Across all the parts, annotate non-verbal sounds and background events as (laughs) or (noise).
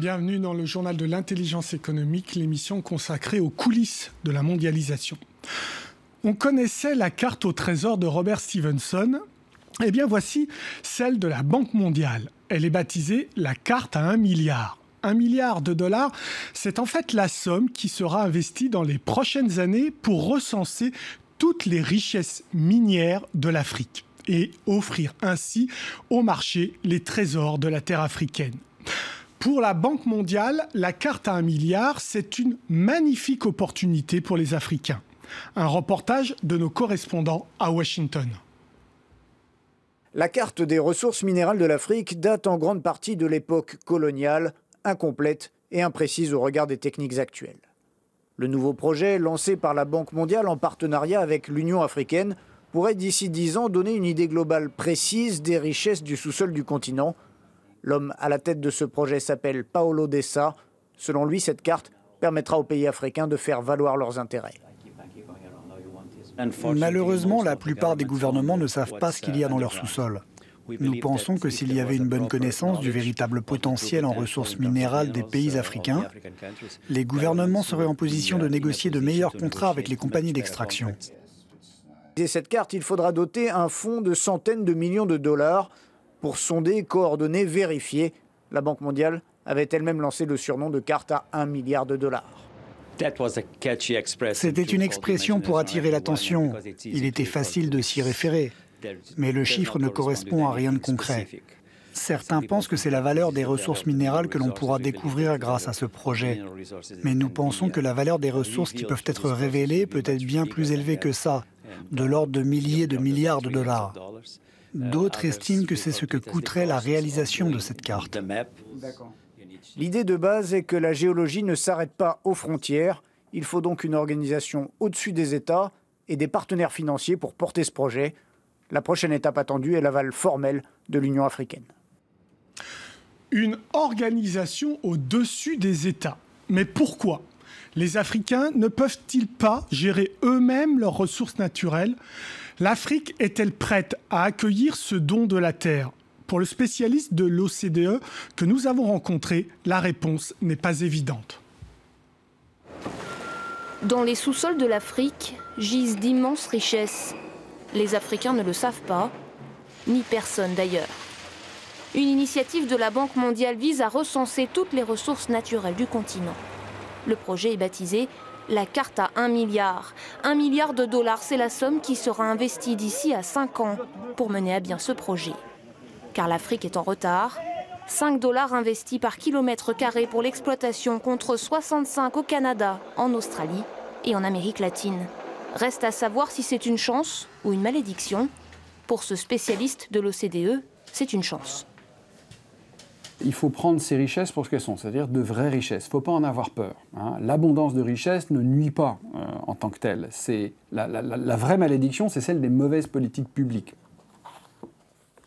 Bienvenue dans le journal de l'intelligence économique, l'émission consacrée aux coulisses de la mondialisation. On connaissait la carte au trésor de Robert Stevenson. Eh bien voici celle de la Banque mondiale. Elle est baptisée la carte à un milliard. Un milliard de dollars, c'est en fait la somme qui sera investie dans les prochaines années pour recenser toutes les richesses minières de l'Afrique et offrir ainsi au marché les trésors de la terre africaine. Pour la Banque mondiale, la carte à un milliard, c'est une magnifique opportunité pour les Africains. Un reportage de nos correspondants à Washington. La carte des ressources minérales de l'Afrique date en grande partie de l'époque coloniale, incomplète et imprécise au regard des techniques actuelles. Le nouveau projet, lancé par la Banque mondiale en partenariat avec l'Union africaine, pourrait d'ici dix ans donner une idée globale précise des richesses du sous-sol du continent, L'homme à la tête de ce projet s'appelle Paolo Dessa. Selon lui, cette carte permettra aux pays africains de faire valoir leurs intérêts. Malheureusement, la plupart des gouvernements ne savent pas ce qu'il y a dans leur sous-sol. Nous pensons que s'il y avait une bonne connaissance du véritable potentiel en ressources minérales des pays africains, les gouvernements seraient en position de négocier de meilleurs contrats avec les compagnies d'extraction. Dès cette carte, il faudra doter un fonds de centaines de millions de dollars pour sonder, coordonner, vérifier. La Banque mondiale avait elle-même lancé le surnom de carte à 1 milliard de dollars. C'était une expression pour attirer l'attention. Il était facile de s'y référer. Mais le chiffre ne correspond à rien de concret. Certains pensent que c'est la valeur des ressources minérales que l'on pourra découvrir grâce à ce projet. Mais nous pensons que la valeur des ressources qui peuvent être révélées peut être bien plus élevée que ça, de l'ordre de milliers de milliards de dollars. D'autres estiment que c'est ce que coûterait la réalisation de cette carte. L'idée de base est que la géologie ne s'arrête pas aux frontières. Il faut donc une organisation au-dessus des États et des partenaires financiers pour porter ce projet. La prochaine étape attendue est l'aval formel de l'Union africaine. Une organisation au-dessus des États. Mais pourquoi? Les Africains ne peuvent-ils pas gérer eux-mêmes leurs ressources naturelles? L'Afrique est-elle prête à accueillir ce don de la Terre? Pour le spécialiste de l'OCDE que nous avons rencontré, la réponse n'est pas évidente. Dans les sous-sols de l'Afrique gisent d'immenses richesses. Les Africains ne le savent pas, ni personne d'ailleurs. Une initiative de la Banque mondiale vise à recenser toutes les ressources naturelles du continent. Le projet est baptisé la carte à 1 milliard. 1 milliard de dollars, c'est la somme qui sera investie d'ici à 5 ans pour mener à bien ce projet. Car l'Afrique est en retard. 5 dollars investis par kilomètre carré pour l'exploitation contre 65 au Canada, en Australie et en Amérique latine. Reste à savoir si c'est une chance ou une malédiction. Pour ce spécialiste de l'OCDE, c'est une chance il faut prendre ces richesses pour ce qu'elles sont, c'est-à-dire de vraies richesses. Il ne faut pas en avoir peur. Hein. L'abondance de richesses ne nuit pas euh, en tant que telle. C'est la, la vraie malédiction, c'est celle des mauvaises politiques publiques.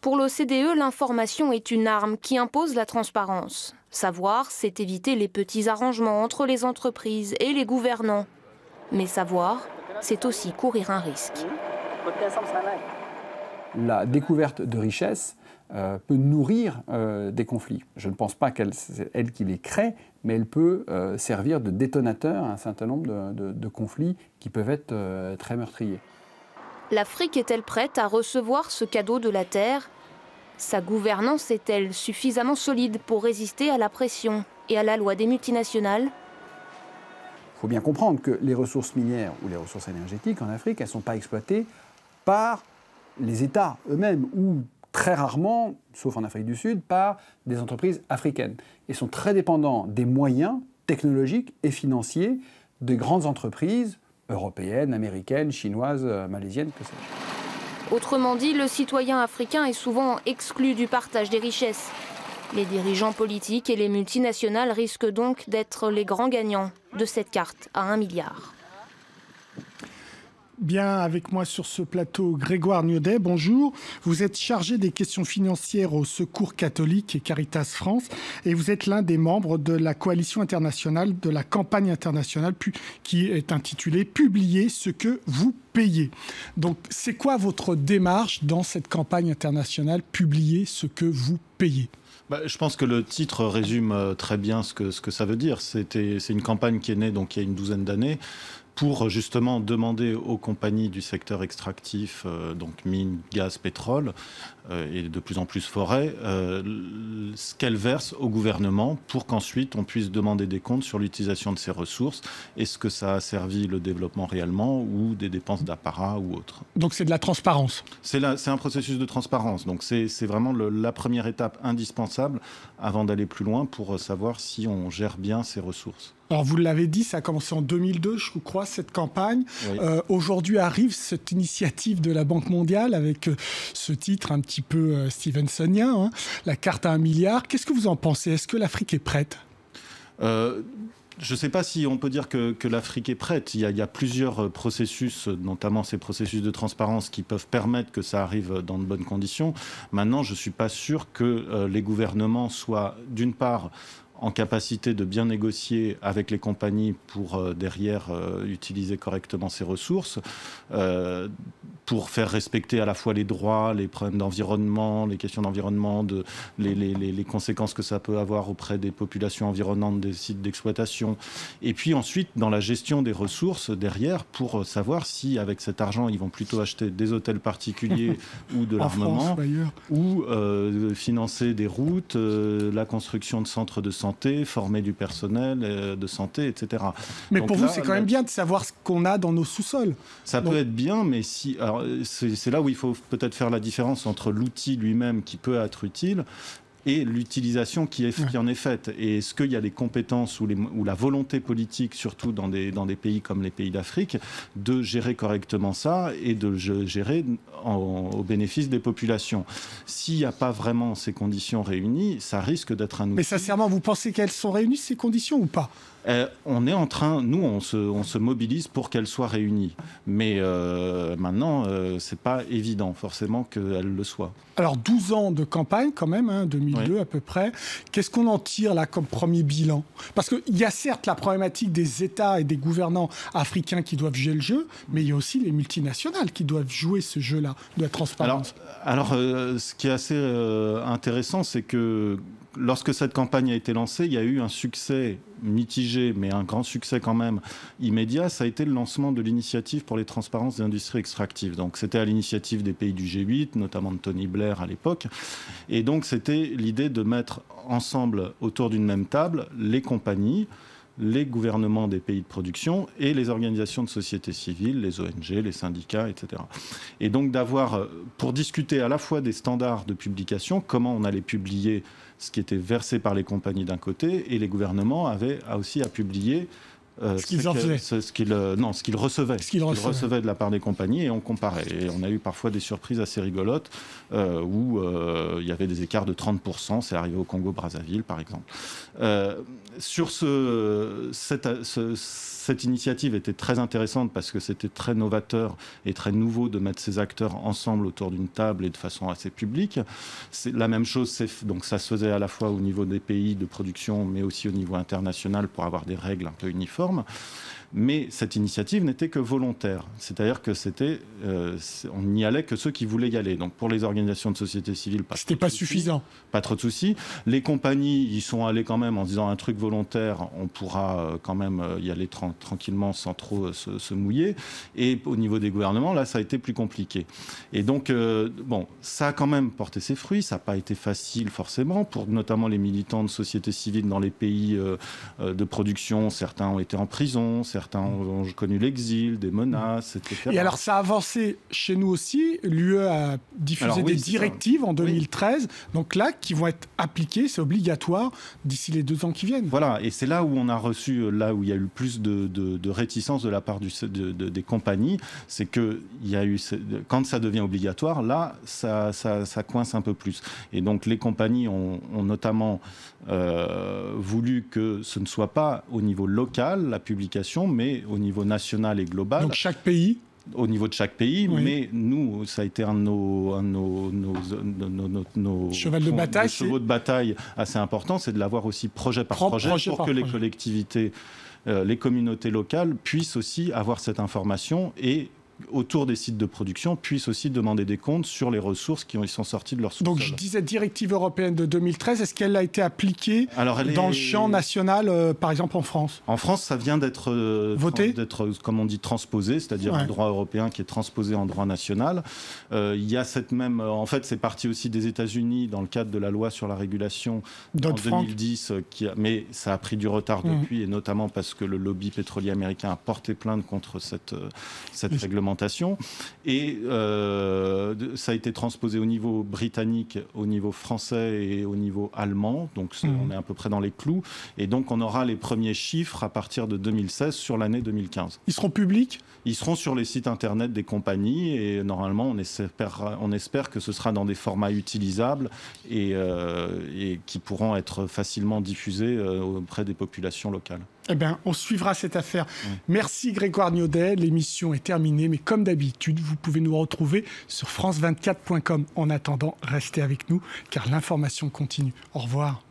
Pour l'OCDE, l'information est une arme qui impose la transparence. Savoir, c'est éviter les petits arrangements entre les entreprises et les gouvernants. Mais savoir, c'est aussi courir un risque. La découverte de richesses, euh, peut nourrir euh, des conflits. Je ne pense pas qu'elle elle qui les crée, mais elle peut euh, servir de détonateur à un certain nombre de, conflits qui peuvent être très meurtriers. L'Afrique est-elle prête à recevoir ce cadeau de la Terre? Sa gouvernance est-elle suffisamment solide pour résister à la pression et à la loi des multinationales? Il faut bien comprendre que les ressources minières ou les ressources énergétiques en Afrique, elles ne sont pas exploitées par les États eux-mêmes ou très rarement, sauf en Afrique du Sud, par des entreprises africaines et sont très dépendants des moyens technologiques et financiers des grandes entreprises européennes, américaines, chinoises, euh, malaisiennes, que sais-je. Autrement dit, le citoyen africain est souvent exclu du partage des richesses. Les dirigeants politiques et les multinationales risquent donc d'être les grands gagnants de cette carte à un milliard. Bien avec moi sur ce plateau Grégoire Niodet, bonjour. Vous êtes chargé des questions financières au Secours catholique et Caritas France et vous êtes l'un des membres de la coalition internationale de la campagne internationale qui est intitulée Publier ce que vous payez. Donc c'est quoi votre démarche dans cette campagne internationale Publier ce que vous payez bah, Je pense que le titre résume très bien ce que, ce que ça veut dire. C'est une campagne qui est née donc, il y a une douzaine d'années pour justement demander aux compagnies du secteur extractif, euh, donc mines, gaz, pétrole, euh, et de plus en plus forêt, euh, ce qu'elles versent au gouvernement pour qu'ensuite on puisse demander des comptes sur l'utilisation de ces ressources. Est-ce que ça a servi le développement réellement ou des dépenses d'apparat ou autre Donc c'est de la transparence C'est un processus de transparence. Donc c'est vraiment la première étape indispensable avant d'aller plus loin pour savoir si on gère bien ces ressources. Alors vous l'avez dit, ça a commencé en 2002, je crois, cette campagne. Euh, aujourd'hui arrive cette initiative de la Banque mondiale avec euh, ce titre un petit peu euh, Stevensonien, hein, la carte à un milliard. Qu'est-ce que vous en pensez? Est-ce que l'Afrique est prête? Je ne sais pas si on peut dire que, l'Afrique est prête. Il y, a, plusieurs processus, notamment ces processus de transparence, qui peuvent permettre que ça arrive dans de bonnes conditions. Maintenant, je ne suis pas sûr que les gouvernements soient, d'une part, en capacité de bien négocier avec les compagnies pour euh, derrière euh, utiliser correctement ces ressources, euh, pour faire respecter à la fois les droits, les problèmes d'environnement, les questions d'environnement, de, les, les, les, conséquences que ça peut avoir auprès des populations environnantes des sites d'exploitation. Et puis ensuite, dans la gestion des ressources derrière, pour savoir si avec cet argent, ils vont plutôt acheter des hôtels particuliers (laughs) ou de l'armement, ou financer des routes, la construction de centres de santé former du personnel euh, de santé, etc. Mais pour vous, c'est quand même bien de savoir ce qu'on a dans nos sous-sols. Ça peut être bien, mais si, c'est là où il faut peut-être faire la différence entre l'outil lui-même qui peut être utile et l'utilisation qui, est, qui en est faite. Et est-ce qu'il y a des compétences ou, les, ou, la volonté politique, surtout dans des, dans des pays comme les pays d'Afrique, de gérer correctement ça et de gérer au bénéfice des populations? S'il n'y a pas vraiment ces conditions réunies, ça risque d'être un outil... Mais sincèrement, vous pensez qu'elles sont réunies, ces conditions, ou pas? Euh, on est en train, nous, on se, mobilise pour qu'elle soit réunie. Mais euh, maintenant, euh, c'est pas évident forcément qu'elle le soit. Alors 12 ans de campagne quand même, 2002 hein, à peu près. Qu'est-ce qu'on en tire là comme premier bilan? Parce qu'il y a certes la problématique des États et des gouvernants africains qui doivent jouer le jeu, mais il y a aussi les multinationales qui doivent jouer ce jeu-là de la transparence. Alors, alors ce qui est assez intéressant, c'est que lorsque cette campagne a été lancée, il y a eu un succès mitigé, mais un grand succès quand même immédiat, ça a été le lancement de l'initiative pour les transparences des industries extractives. Donc c'était à l'initiative des pays du G8, notamment de Tony Blair à l'époque. Et donc c'était l'idée de mettre ensemble autour d'une même table les compagnies, les gouvernements des pays de production et les organisations de société civile, les ONG, les syndicats, etc. Et donc d'avoir, euh, pour discuter à la fois des standards de publication, comment on allait publier ce qui était versé par les compagnies d'un côté, et les gouvernements avaient aussi à publier euh, ce qu'ils en Ce, qu'ils, euh, non, ce qu'ils recevaient. Ce qu'ils recevaient. de la part des compagnies et on comparait. Et on a eu parfois des surprises assez rigolotes euh, où il y avait des écarts de 30%. C'est arrivé au Congo-Brazzaville, par exemple. sur ce, cette, ce cette initiative était très intéressante parce que c'était très novateur et très nouveau de mettre ces acteurs ensemble autour d'une table et de façon assez publique. C'est la même chose, donc ça se faisait à la fois au niveau des pays de production, mais aussi au niveau international pour avoir des règles un peu uniformes plateforme. Mais cette initiative n'était que volontaire, c'est-à-dire que c'était, euh, on n'y allait que ceux qui voulaient y aller. Donc pour les organisations de société civile, pas. C'était pas suffisant. Pas trop de soucis. Les compagnies y sont allées quand même en disant un truc volontaire, on pourra euh, quand même euh, y aller tranquillement sans trop se, mouiller. Et au niveau des gouvernements, là, ça a été plus compliqué. Et donc, bon, ça a quand même porté ses fruits. Ça n'a pas été facile forcément pour notamment les militants de société civile dans les pays de production. Certains ont été en prison, certains Certains ont, connu l'exil, des menaces, etc. Et alors, ça a avancé chez nous aussi. L'UE a diffusé des directives en 2013, donc là, qui vont être appliquées, c'est obligatoire d'ici les deux ans qui viennent. Voilà, et c'est là où on a reçu, là où il y a eu plus de, de, réticence de la part du, des compagnies, c'est que il y a eu, quand ça devient obligatoire, là, ça, ça, ça, coince un peu plus. Et donc, les compagnies ont, ont notamment euh, voulu que ce ne soit pas au niveau local, la publication, mais au niveau national et global. Donc chaque pays au niveau de chaque pays, mais nous, ça a été un de nos, nos, nos, nos de bataille, chevaux de bataille assez important, c'est de l'avoir aussi projet par projet pour que les collectivités, euh, les communautés locales puissent aussi avoir cette information et autour des sites de production puissent aussi demander des comptes sur les ressources qui sont sorties de leur sous Donc je disais directive européenne de 2013, est-ce qu'elle a été appliquée dans le champ national, euh, par exemple en France? En France, ça vient d'être euh, voté, d'être comme on dit transposé, c'est-à-dire un droit européen qui est transposé en droit national. Euh, il y a cette même, en fait, c'est parti aussi des États-Unis dans le cadre de la loi sur la régulation en 2010, qui a, mais ça a pris du retard mmh. depuis, et notamment parce que le lobby pétrolier américain a porté plainte contre cette cette réglementation et euh, ça a été transposé au niveau britannique, au niveau français et au niveau allemand. Donc mmh. on est à peu près dans les clous. Et donc on aura les premiers chiffres à partir de 2016 sur l'année 2015. Ils seront publics? Ils seront sur les sites internet des compagnies et normalement on espère, on espère que ce sera dans des formats utilisables et, euh, et qui pourront être facilement diffusés euh, auprès des populations locales. Eh bien, on suivra cette affaire. Mm. Merci Grégoire Niaudet. L'émission est terminée, mais comme d'habitude, vous pouvez nous retrouver sur france24.com. En attendant, restez avec nous, car l'information continue. Au revoir.